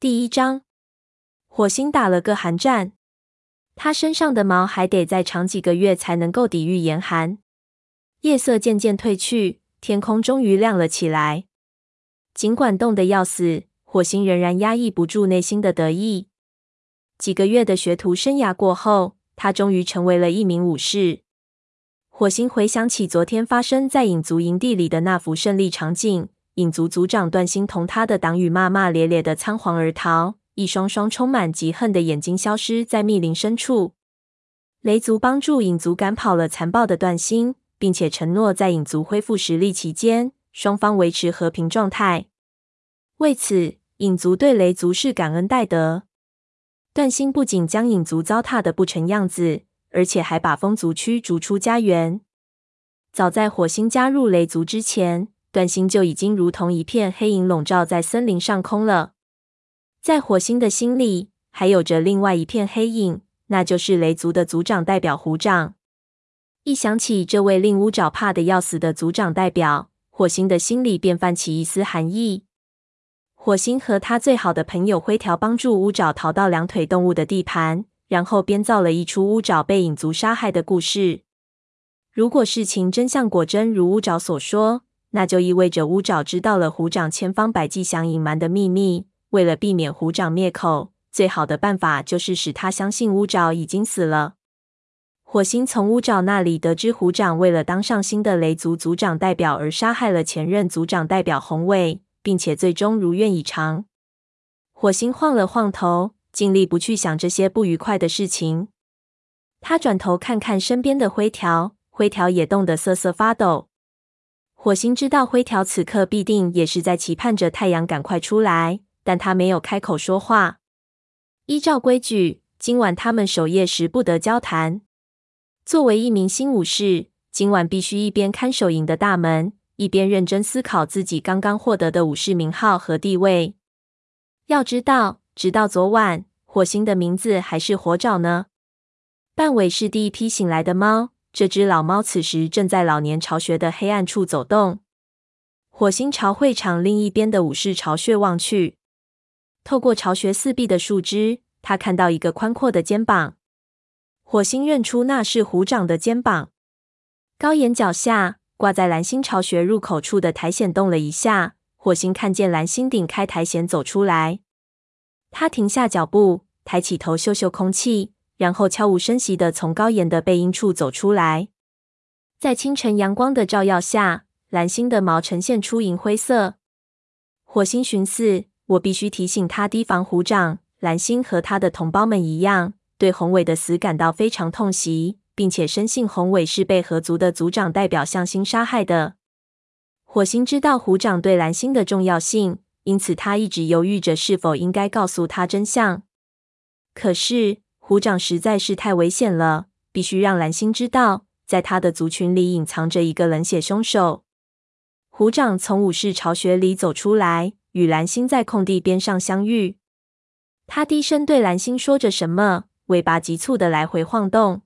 第一章，火星打了个寒战，他身上的毛还得再长几个月才能够抵御严寒。夜色渐渐褪去，天空终于亮了起来。尽管冻得要死，火星仍然压抑不住内心的得意。几个月的学徒生涯过后，他终于成为了一名武士。火星回想起昨天发生在影族营地里的那幅胜利场景。影族族长段星同他的党羽骂骂咧咧的仓皇而逃，一双双充满嫉恨的眼睛消失在密林深处。雷族帮助影族赶跑了残暴的段星，并且承诺在影族恢复实力期间，双方维持和平状态。为此，影族对雷族是感恩戴德。段星不仅将影族糟蹋的不成样子，而且还把风族驱逐出家园。早在火星加入雷族之前，段星就已经如同一片黑影笼罩在森林上空了。在火星的心里，还有着另外一片黑影，那就是雷族的族长代表虎掌。一想起这位令乌爪怕得要死的族长代表，火星的心里便泛起一丝寒意。火星和他最好的朋友灰条帮助乌爪逃到两腿动物的地盘，然后编造了一出乌爪被影族杀害的故事。如果事情真相果真如乌爪所说，那就意味着乌爪知道了虎掌千方百计想隐瞒的秘密。为了避免虎掌灭口，最好的办法就是使他相信乌爪已经死了。火星从乌爪那里得知，虎掌为了当上新的雷族族长代表而杀害了前任族长代表宏伟，并且最终如愿以偿。火星晃了晃头，尽力不去想这些不愉快的事情。他转头看看身边的灰条，灰条也冻得瑟瑟发抖。火星知道灰条此刻必定也是在期盼着太阳赶快出来，但他没有开口说话。依照规矩，今晚他们守夜时不得交谈。作为一名新武士，今晚必须一边看守营的大门，一边认真思考自己刚刚获得的武士名号和地位。要知道，直到昨晚，火星的名字还是火爪呢。半尾是第一批醒来的猫。这只老猫此时正在老年巢穴的黑暗处走动。火星朝会场另一边的武士巢穴望去，透过巢穴四壁的树枝，他看到一个宽阔的肩膀。火星认出那是虎掌的肩膀。高岩脚下，挂在蓝星巢穴入口处的苔藓动了一下。火星看见蓝星顶开苔藓走出来，他停下脚步，抬起头嗅嗅空气。然后悄无声息地从高岩的背阴处走出来，在清晨阳光的照耀下，蓝星的毛呈现出银灰色。火星寻思：我必须提醒他提防虎掌。蓝星和他的同胞们一样，对宏伟的死感到非常痛惜，并且深信宏伟是被合族的族长代表向心杀害的。火星知道虎掌对蓝星的重要性，因此他一直犹豫着是否应该告诉他真相。可是。虎掌实在是太危险了，必须让蓝星知道，在他的族群里隐藏着一个冷血凶手。虎掌从武士巢穴里走出来，与蓝星在空地边上相遇。他低声对蓝星说着什么，尾巴急促的来回晃动。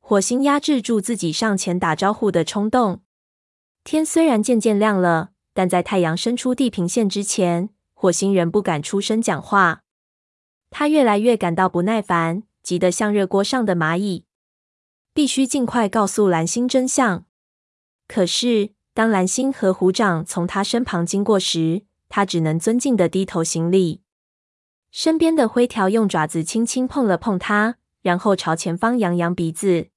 火星压制住自己上前打招呼的冲动。天虽然渐渐亮了，但在太阳伸出地平线之前，火星仍不敢出声讲话。他越来越感到不耐烦，急得像热锅上的蚂蚁，必须尽快告诉蓝星真相。可是，当蓝星和虎掌从他身旁经过时，他只能尊敬的低头行礼。身边的灰条用爪子轻轻碰了碰他，然后朝前方扬扬鼻子。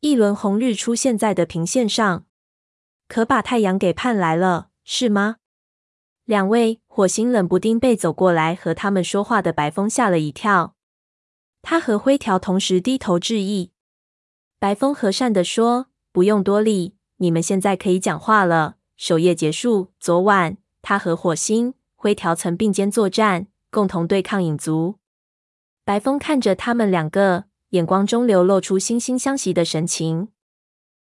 一轮红日出现在的平线上，可把太阳给盼来了，是吗？两位火星冷不丁被走过来和他们说话的白风吓了一跳，他和灰条同时低头致意。白风和善地说：“不用多礼，你们现在可以讲话了。守夜结束，昨晚他和火星、灰条曾并肩作战，共同对抗影族。”白风看着他们两个，眼光中流露出惺惺相惜的神情。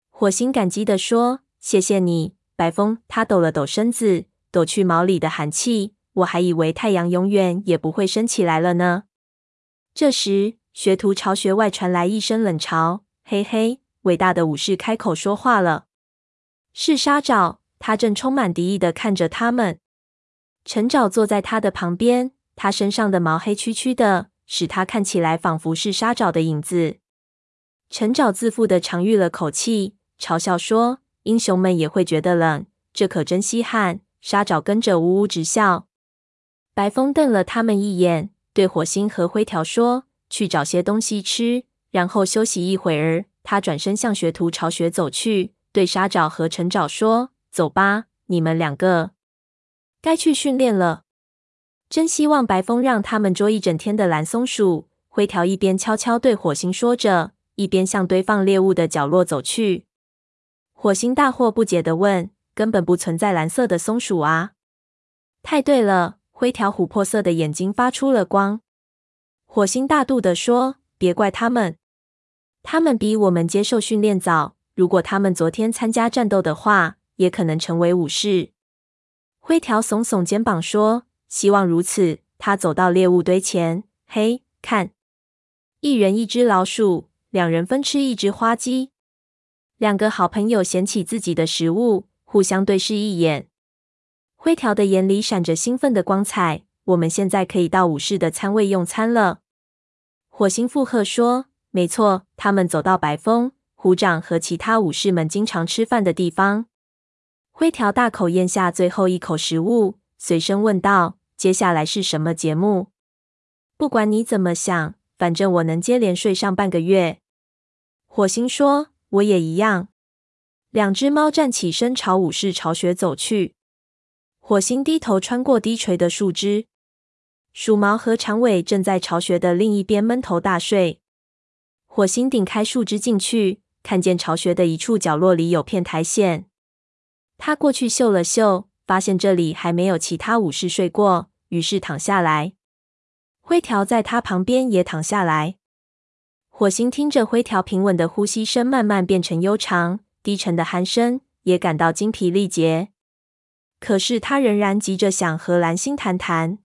火星感激地说：“谢谢你，白风。”他抖了抖身子。躲去毛里的寒气，我还以为太阳永远也不会升起来了呢。这时，学徒巢穴外传来一声冷嘲：“嘿嘿！”伟大的武士开口说话了：“是沙爪。”他正充满敌意地看着他们。陈爪坐在他的旁边，他身上的毛黑黢黢的，使他看起来仿佛是沙爪的影子。陈爪自负的长吁了口气，嘲笑说：“英雄们也会觉得冷，这可真稀罕。”沙爪跟着呜呜直笑。白风瞪了他们一眼，对火星和灰条说：“去找些东西吃，然后休息一会儿。”他转身向学徒巢穴走去，对沙爪和陈爪说：“走吧，你们两个该去训练了。真希望白风让他们捉一整天的蓝松鼠。”灰条一边悄悄对火星说着，一边向堆放猎物的角落走去。火星大惑不解地问。根本不存在蓝色的松鼠啊！太对了，灰条琥珀色的眼睛发出了光。火星大度地说：“别怪他们，他们比我们接受训练早。如果他们昨天参加战斗的话，也可能成为武士。”灰条耸耸肩膀说：“希望如此。”他走到猎物堆前，嘿，看，一人一只老鼠，两人分吃一只花鸡。两个好朋友捡起自己的食物。互相对视一眼，灰条的眼里闪着兴奋的光彩。我们现在可以到武士的餐位用餐了。火星附和说：“没错。”他们走到白风、虎掌和其他武士们经常吃饭的地方。灰条大口咽下最后一口食物，随声问道：“接下来是什么节目？”不管你怎么想，反正我能接连睡上半个月。火星说：“我也一样。”两只猫站起身，朝武士巢穴走去。火星低头穿过低垂的树枝，鼠毛和长尾正在巢穴的另一边闷头大睡。火星顶开树枝进去，看见巢穴的一处角落里有片苔藓。他过去嗅了嗅，发现这里还没有其他武士睡过，于是躺下来。灰条在他旁边也躺下来。火星听着灰条平稳的呼吸声慢慢变成悠长。低沉的鼾声也感到精疲力竭，可是他仍然急着想和蓝星谈谈。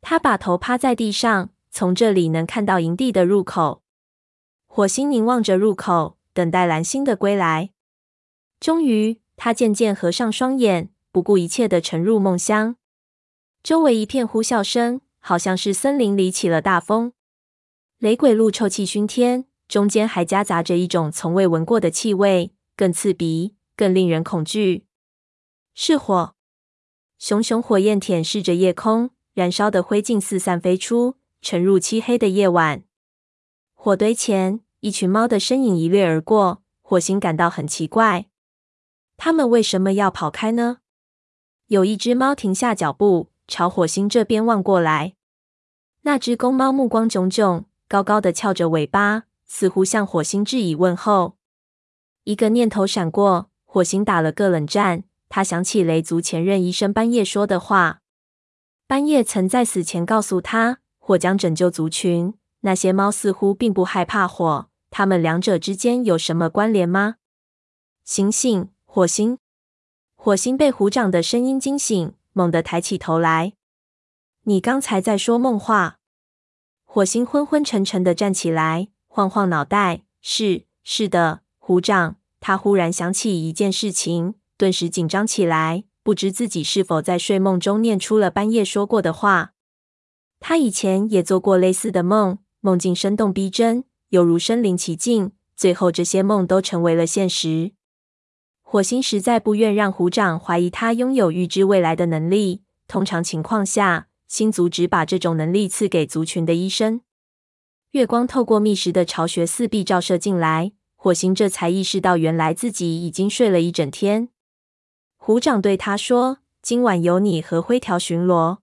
他把头趴在地上，从这里能看到营地的入口。火星凝望着入口，等待蓝星的归来。终于，他渐渐合上双眼，不顾一切地沉入梦乡。周围一片呼啸声，好像是森林里起了大风。雷鬼路臭气熏天，中间还夹杂着一种从未闻过的气味。更刺鼻，更令人恐惧。是火，熊熊火焰舔舐着夜空，燃烧的灰烬四散飞出，沉入漆黑的夜晚。火堆前，一群猫的身影一掠而过。火星感到很奇怪，它们为什么要跑开呢？有一只猫停下脚步，朝火星这边望过来。那只公猫目光炯炯，高高的翘着尾巴，似乎向火星致以问候。一个念头闪过，火星打了个冷战。他想起雷族前任医生班叶说的话。班叶曾在死前告诉他，火将拯救族群。那些猫似乎并不害怕火，它们两者之间有什么关联吗？醒醒，火星！火星被虎掌的声音惊醒，猛地抬起头来。你刚才在说梦话？火星昏昏沉沉的站起来，晃晃脑袋。是，是的。虎掌，他忽然想起一件事情，顿时紧张起来，不知自己是否在睡梦中念出了半夜说过的话。他以前也做过类似的梦，梦境生动逼真，犹如身临其境。最后，这些梦都成为了现实。火星实在不愿让虎掌怀疑他拥有预知未来的能力。通常情况下，星族只把这种能力赐给族群的医生。月光透过密实的巢穴四壁照射进来。火星这才意识到，原来自己已经睡了一整天。虎掌对他说：“今晚由你和灰条巡逻，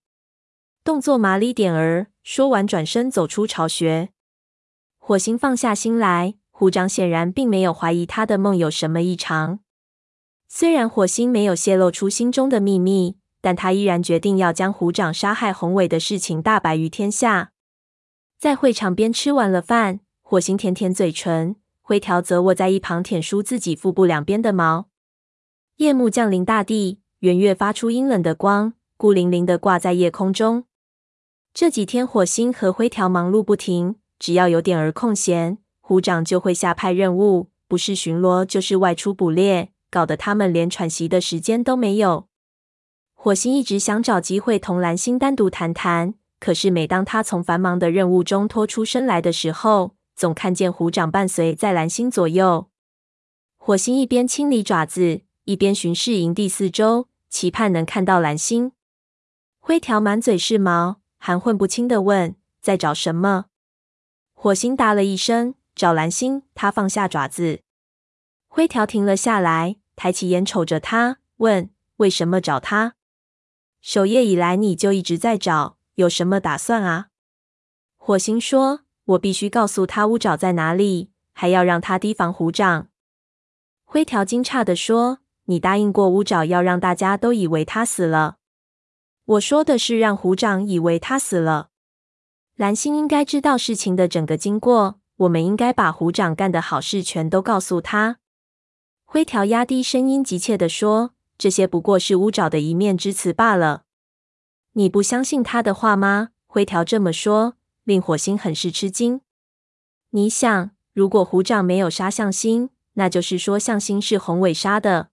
动作麻利点儿。”说完，转身走出巢穴。火星放下心来，虎掌显然并没有怀疑他的梦有什么异常。虽然火星没有泄露出心中的秘密，但他依然决定要将虎掌杀害宏伟的事情大白于天下。在会场边吃完了饭，火星舔舔嘴唇。灰条则卧在一旁舔梳自己腹部两边的毛。夜幕降临大地，圆月发出阴冷的光，孤零零的挂在夜空中。这几天，火星和灰条忙碌不停，只要有点儿空闲，虎掌就会下派任务，不是巡逻就是外出捕猎，搞得他们连喘息的时间都没有。火星一直想找机会同蓝星单独谈谈，可是每当他从繁忙的任务中脱出身来的时候，总看见虎掌伴随在蓝星左右。火星一边清理爪子，一边巡视营地四周，期盼能看到蓝星。灰条满嘴是毛，含混不清的问：“在找什么？”火星答了一声：“找蓝星。”他放下爪子。灰条停了下来，抬起眼瞅着他，问：“为什么找他？守夜以来你就一直在找，有什么打算啊？”火星说。我必须告诉他乌爪在哪里，还要让他提防虎掌。灰条惊诧地说：“你答应过乌爪，要让大家都以为他死了。”我说的是让虎掌以为他死了。蓝星应该知道事情的整个经过，我们应该把虎掌干的好事全都告诉他。灰条压低声音，急切地说：“这些不过是乌爪的一面之词罢了。你不相信他的话吗？”灰条这么说。令火星很是吃惊。你想，如果虎掌没有杀向星，那就是说向星是宏伟杀的。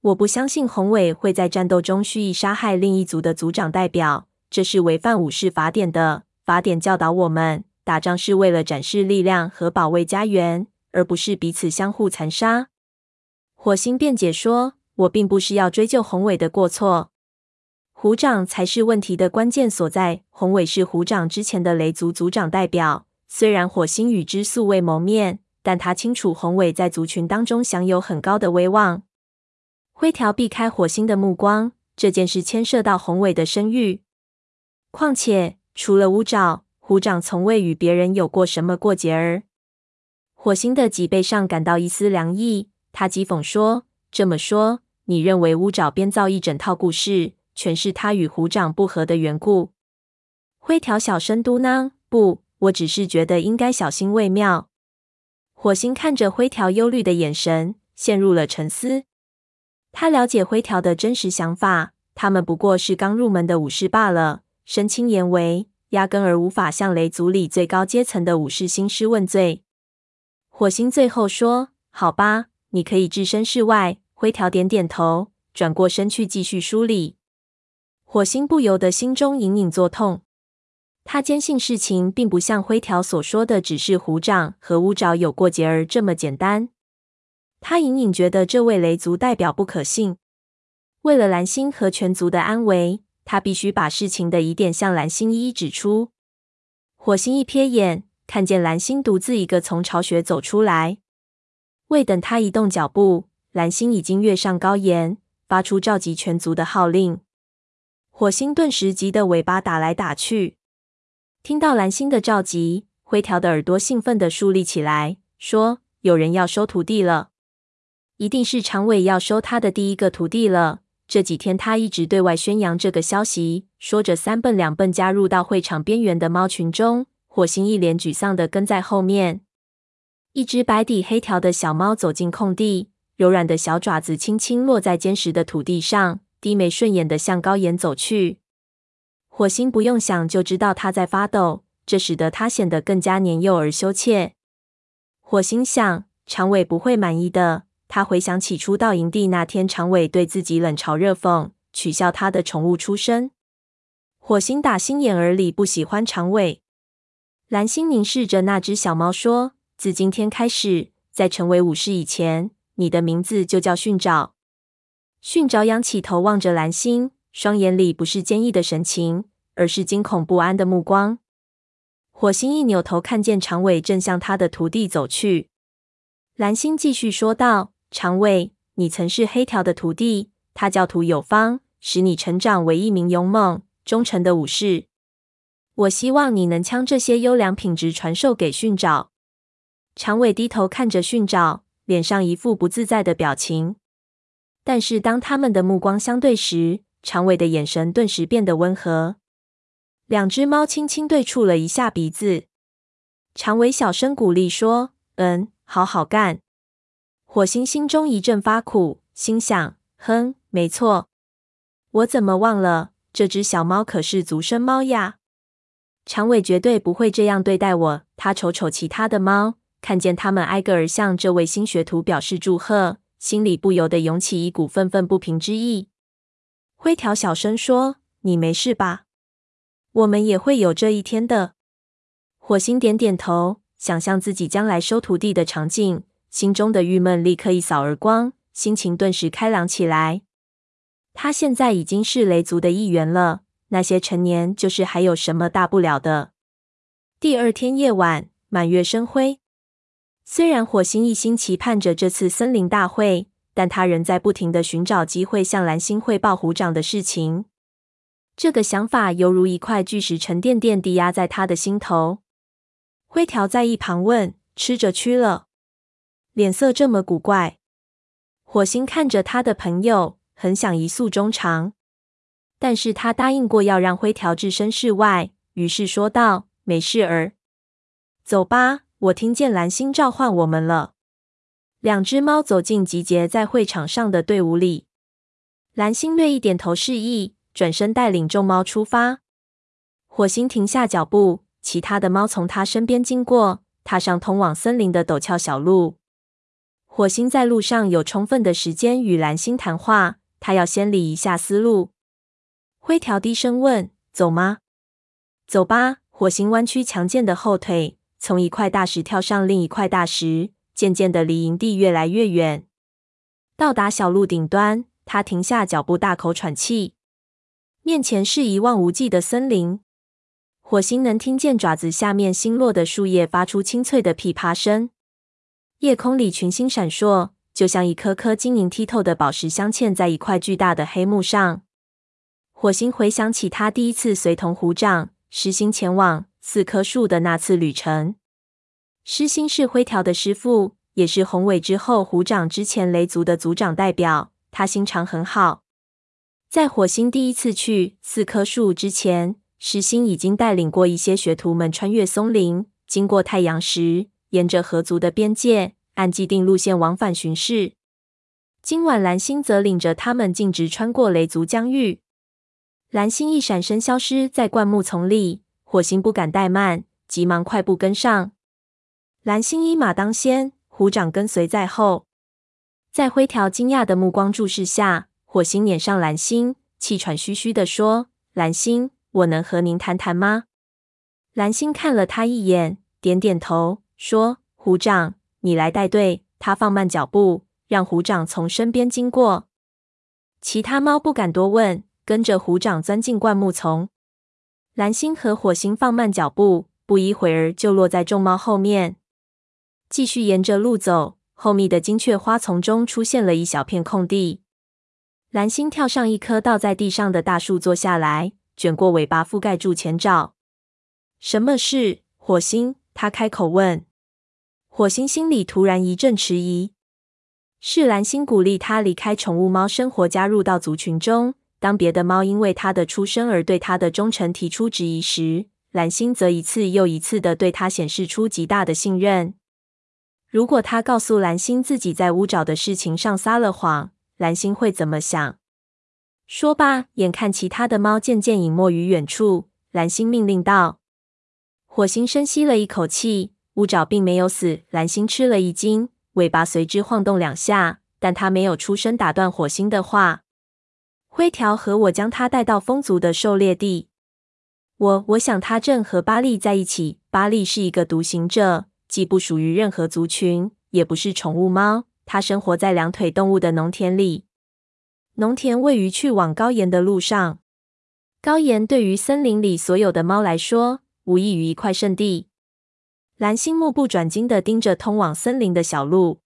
我不相信宏伟会在战斗中蓄意杀害另一族的族长代表，这是违反武士法典的。法典教导我们，打仗是为了展示力量和保卫家园，而不是彼此相互残杀。火星辩解说：“我并不是要追究宏伟的过错。”虎掌才是问题的关键所在。宏伟是虎掌之前的雷族族长代表，虽然火星与之素未谋面，但他清楚宏伟在族群当中享有很高的威望。灰条避开火星的目光，这件事牵涉到宏伟的声誉。况且，除了乌爪，虎掌从未与别人有过什么过节儿。火星的脊背上感到一丝凉意，他讥讽说：“这么说，你认为乌爪编造一整套故事？”全是他与虎掌不和的缘故。灰条小声嘟囔：“不，我只是觉得应该小心为妙。”火星看着灰条忧虑的眼神，陷入了沉思。他了解灰条的真实想法，他们不过是刚入门的武士罢了，身轻言微，压根儿无法向雷族里最高阶层的武士兴师问罪。火星最后说：“好吧，你可以置身事外。”灰条点点头，转过身去继续梳理。火星不由得心中隐隐作痛，他坚信事情并不像灰条所说的，只是虎掌和乌爪有过节儿这么简单。他隐隐觉得这位雷族代表不可信。为了蓝星和全族的安危，他必须把事情的疑点向蓝星一一指出。火星一瞥眼，看见蓝星独自一个从巢穴走出来，未等他移动脚步，蓝星已经跃上高岩，发出召集全族的号令。火星顿时急得尾巴打来打去。听到蓝星的召集，灰条的耳朵兴奋地竖立起来，说：“有人要收徒弟了，一定是长尾要收他的第一个徒弟了。这几天他一直对外宣扬这个消息。”说着，三蹦两蹦加入到会场边缘的猫群中。火星一脸沮丧地跟在后面。一只白底黑条的小猫走进空地，柔软的小爪子轻轻落在坚实的土地上。低眉顺眼地向高岩走去，火星不用想就知道他在发抖，这使得他显得更加年幼而羞怯。火星想，长尾不会满意的。他回想起初到营地那天，长尾对自己冷嘲热讽，取笑他的宠物出身。火星打心眼儿里不喜欢长尾。蓝星凝视着那只小猫说：“自今天开始，在成为武士以前，你的名字就叫训爪。”训爪仰起头望着蓝星，双眼里不是坚毅的神情，而是惊恐不安的目光。火星一扭头，看见长尾正向他的徒弟走去。蓝星继续说道：“长尾，你曾是黑条的徒弟，他教徒有方，使你成长为一名勇猛、忠诚的武士。我希望你能将这些优良品质传授给训爪。”长尾低头看着训爪，脸上一副不自在的表情。但是当他们的目光相对时，长尾的眼神顿时变得温和。两只猫轻轻对触了一下鼻子，长尾小声鼓励说：“嗯，好好干。”火星心中一阵发苦，心想：“哼，没错，我怎么忘了？这只小猫可是族生猫呀！长尾绝对不会这样对待我。”他瞅瞅其他的猫，看见他们挨个儿向这位新学徒表示祝贺。心里不由得涌起一股愤愤不平之意。灰条小声说：“你没事吧？”我们也会有这一天的。火星点点头，想象自己将来收徒弟的场景，心中的郁闷立刻一扫而光，心情顿时开朗起来。他现在已经是雷族的一员了，那些陈年旧事还有什么大不了的？第二天夜晚，满月生辉。虽然火星一心期盼着这次森林大会，但他仍在不停的寻找机会向蓝星汇报虎掌的事情。这个想法犹如一块巨石沉甸甸地压在他的心头。灰条在一旁问：“吃着蛆了？脸色这么古怪。”火星看着他的朋友，很想一诉衷肠，但是他答应过要让灰条置身事外，于是说道：“没事儿，走吧。我听见蓝星召唤我们了。”两只猫走进集结在会场上的队伍里，蓝星略一点头示意，转身带领众猫出发。火星停下脚步。其他的猫从他身边经过，踏上通往森林的陡峭小路。火星在路上有充分的时间与蓝星谈话，他要先理一下思路。灰条低声问：“走吗？”“走吧。”火星弯曲强健的后腿，从一块大石跳上另一块大石，渐渐的离营地越来越远。到达小路顶端，他停下脚步，大口喘气。面前是一望无际的森林。火星能听见爪子下面新落的树叶发出清脆的噼啪声，夜空里群星闪烁，就像一颗颗晶莹剔透的宝石镶嵌在一块巨大的黑幕上。火星回想起他第一次随同虎掌狮心前往四棵树的那次旅程。狮心是灰条的师傅，也是宏伟之后虎掌之前雷族的族长代表，他心肠很好。在火星第一次去四棵树之前，狮心已经带领过一些学徒们穿越松林，经过太阳石，沿着河族的边界，按既定路线往返巡视。今晚蓝星则领着他们径直穿过雷族疆域。蓝星一闪身消失在灌木丛里，火星不敢怠慢，急忙快步跟上。蓝星一马当先，虎掌跟随在后。在灰条惊讶的目光注视下，火星撵上蓝星，气喘吁吁地说：“蓝星。”我能和您谈谈吗？蓝星看了他一眼，点点头，说：“虎掌，你来带队。”他放慢脚步，让虎掌从身边经过。其他猫不敢多问，跟着虎掌钻进灌木丛。蓝星和火星放慢脚步，不一会儿就落在众猫后面。继续沿着路走，后面的金雀花丛中出现了一小片空地。蓝星跳上一棵倒在地上的大树，坐下来。卷过尾巴覆盖住前爪。什么事？火星，他开口问。火星心里突然一阵迟疑。是蓝星鼓励他离开宠物猫生活，加入到族群中。当别的猫因为它的出生而对它的忠诚提出质疑时，蓝星则一次又一次的对它显示出极大的信任。如果他告诉蓝星自己在乌爪的事情上撒了谎，蓝星会怎么想？说吧。眼看其他的猫渐渐隐没于远处，蓝星命令道：“火星深吸了一口气，乌爪并没有死。”蓝星吃了一惊，尾巴随之晃动两下，但他没有出声打断火星的话。灰条和我将他带到风族的狩猎地。我我想他正和巴利在一起。巴利是一个独行者，既不属于任何族群，也不是宠物猫。他生活在两腿动物的农田里。农田位于去往高岩的路上。高岩对于森林里所有的猫来说，无异于一块圣地。蓝星目不转睛地盯着通往森林的小路，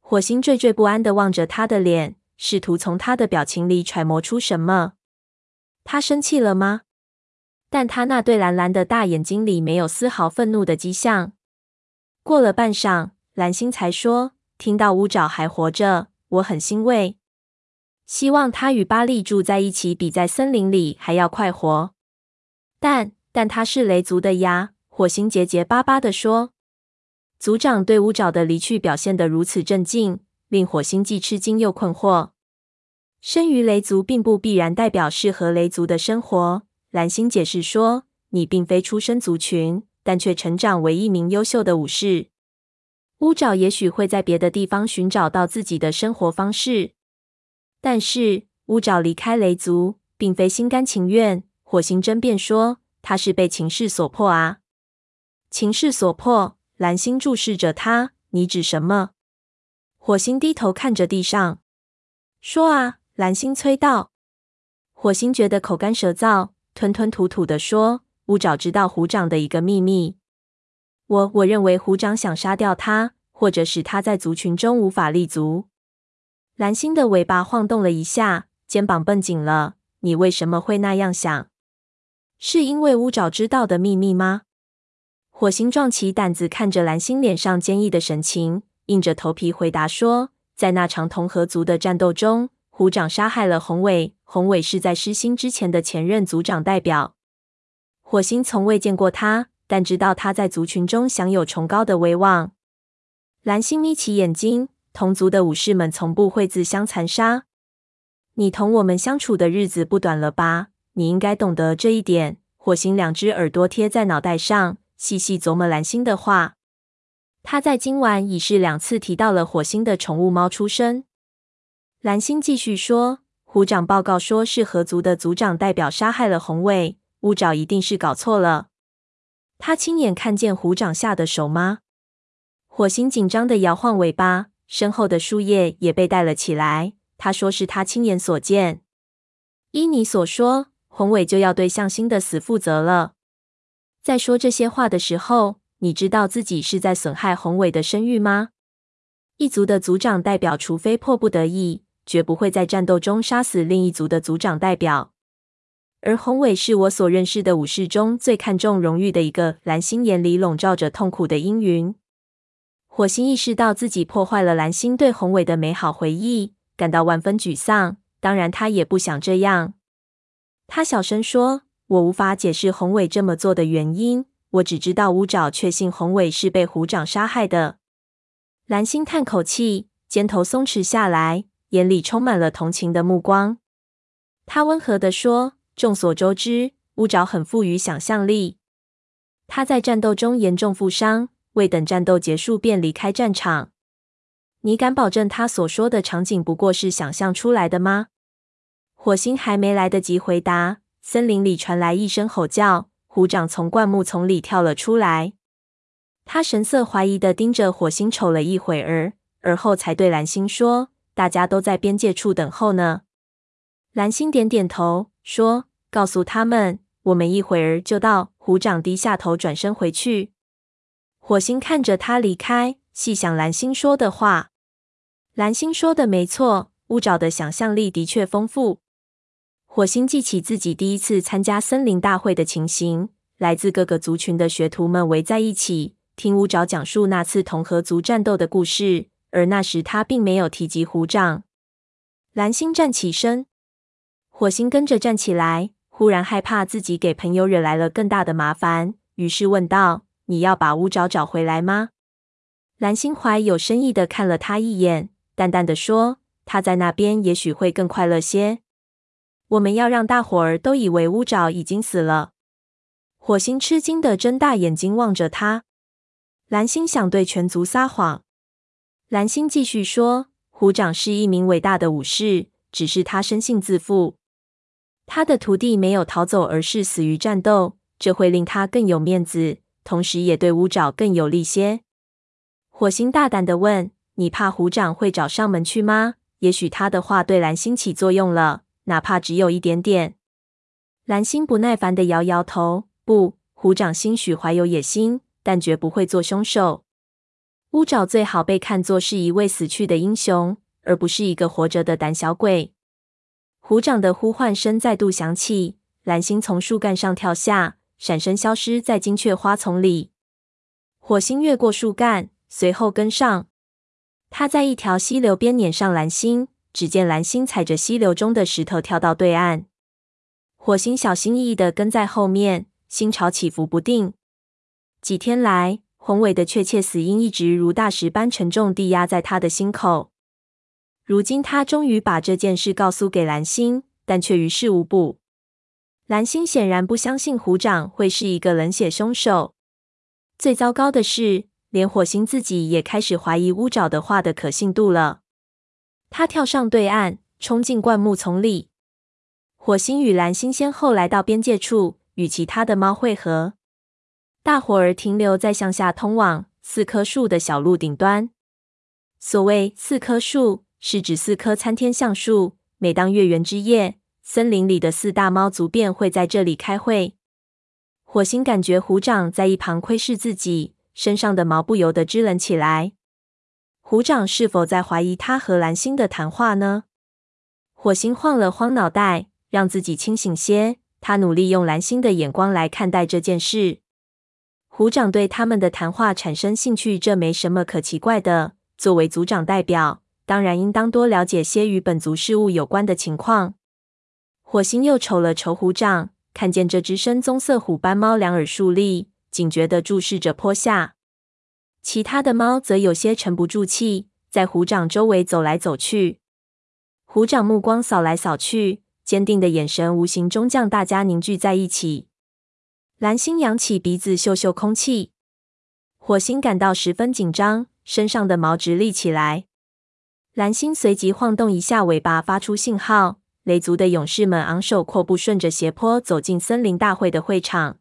火星惴惴不安地望着他的脸，试图从他的表情里揣摩出什么。他生气了吗？但他那对蓝蓝的大眼睛里没有丝毫愤怒的迹象。过了半晌，蓝星才说：“听到乌爪还活着，我很欣慰。”希望他与巴利住在一起，比在森林里还要快活。但但他是雷族的呀，火星结结巴巴地说。族长对乌爪的离去表现得如此镇静，令火星既吃惊又困惑。生于雷族并不必然代表适合雷族的生活。蓝星解释说：“你并非出身族群，但却成长为一名优秀的武士。乌爪也许会在别的地方寻找到自己的生活方式。”但是乌爪离开雷族，并非心甘情愿。火星争辩说：“他是被情势所迫啊。”情势所迫。蓝星注视着他，你指什么？火星低头看着地上，说：“啊。”蓝星催道。火星觉得口干舌燥，吞吞吐吐地说：“乌爪知道虎掌的一个秘密。我我认为虎掌想杀掉他，或者使他在族群中无法立足。”蓝星的尾巴晃动了一下，肩膀绷紧了。你为什么会那样想？是因为乌爪知道的秘密吗？火星壮起胆子，看着蓝星脸上坚毅的神情，硬着头皮回答说：“在那场同河族的战斗中，虎掌杀害了宏伟。宏伟是在失心之前的前任族长代表。火星从未见过他，但知道他在族群中享有崇高的威望。”蓝星眯起眼睛，同族的武士们从不会自相残杀。你同我们相处的日子不短了吧？你应该懂得这一点。火星两只耳朵贴在脑袋上。细细琢磨蓝星的话，他在今晚已是两次提到了火星的宠物猫出生。蓝星继续说：“虎掌报告说是河族的族长代表杀害了宏伟，乌爪一定是搞错了。他亲眼看见虎掌下的手吗？”火星紧张的摇晃尾巴，身后的树叶也被带了起来。他说是他亲眼所见。依你所说，宏伟就要对向星的死负责了。在说这些话的时候，你知道自己是在损害宏伟的声誉吗？一族的族长代表，除非迫不得已，绝不会在战斗中杀死另一族的族长代表。而宏伟是我所认识的武士中最看重荣誉的一个。蓝星眼里笼罩着痛苦的阴云。火星意识到自己破坏了蓝星对宏伟的美好回忆，感到万分沮丧。当然，他也不想这样。他小声说。我无法解释宏伟这么做的原因，我只知道乌爪确信宏伟是被虎掌杀害的。蓝星叹口气，肩头松弛下来，眼里充满了同情的目光。他温和地说：“众所周知，乌爪很富于想象力。他在战斗中严重负伤，未等战斗结束便离开战场。你敢保证他所说的场景不过是想象出来的吗？”火星还没来得及回答。森林里传来一声吼叫，虎掌从灌木丛里跳了出来。他神色怀疑的盯着火星瞅了一会儿，而后才对蓝星说：“大家都在边界处等候呢。”蓝星点点头，说：“告诉他们，我们一会儿就到。”虎掌低下头，转身回去。火星看着他离开，细想蓝星说的话。蓝星说的没错，乌爪的想象力的确丰富。火星记起自己第一次参加森林大会的情形，来自各个族群的学徒们围在一起，听乌爪讲述那次同河族战斗的故事。而那时他并没有提及虎掌。蓝星站起身，火星跟着站起来，忽然害怕自己给朋友惹来了更大的麻烦，于是问道：“你要把乌爪找回来吗？”蓝星怀有深意的看了他一眼，淡淡的说：“他在那边也许会更快乐些。”我们要让大伙儿都以为乌爪已经死了。火星吃惊的睁大眼睛望着他。蓝星想对全族撒谎。蓝星继续说：“虎掌是一名伟大的武士，只是他生性自负。他的徒弟没有逃走，而是死于战斗，这会令他更有面子，同时也对乌爪更有利些。”火星大胆的问：“你怕虎掌会找上门去吗？”也许他的话对蓝星起作用了。哪怕只有一点点，蓝星不耐烦地摇摇头。不，虎掌兴许怀有野心，但绝不会做凶手。乌爪最好被看作是一位死去的英雄，而不是一个活着的胆小鬼。虎掌的呼唤声再度响起，蓝星从树干上跳下，闪身消失在金雀花丛里。火星越过树干，随后跟上。他在一条溪流边撵上蓝星。只见蓝星踩着溪流中的石头跳到对岸，火星小心翼翼的跟在后面，心潮起伏不定。几天来，宏伟的确切死因一直如大石般沉重地压在他的心口。如今，他终于把这件事告诉给蓝星，但却于事无补。蓝星显然不相信虎掌会是一个冷血凶手。最糟糕的是，连火星自己也开始怀疑乌爪的话的可信度了。他跳上对岸，冲进灌木丛里。火星与蓝星先后来到边界处，与其他的猫会合。大伙儿停留在向下通往四棵树的小路顶端。所谓四棵树，是指四棵参天橡树。每当月圆之夜，森林里的四大猫族便会在这里开会。火星感觉虎掌在一旁窥视自己，身上的毛不由得支棱起来。虎掌是否在怀疑他和蓝星的谈话呢？火星晃了晃脑袋，让自己清醒些。他努力用蓝星的眼光来看待这件事。虎掌对他们的谈话产生兴趣，这没什么可奇怪的。作为族长代表，当然应当多了解些与本族事务有关的情况。火星又瞅了瞅虎掌，看见这只深棕色虎斑猫两耳竖立，警觉地注视着坡下。其他的猫则有些沉不住气，在虎掌周围走来走去。虎掌目光扫来扫去，坚定的眼神无形中将大家凝聚在一起。蓝星扬起鼻子嗅嗅空气，火星感到十分紧张，身上的毛直立起来。蓝星随即晃动一下尾巴，发出信号。雷族的勇士们昂首阔步，顺着斜坡走进森林大会的会场。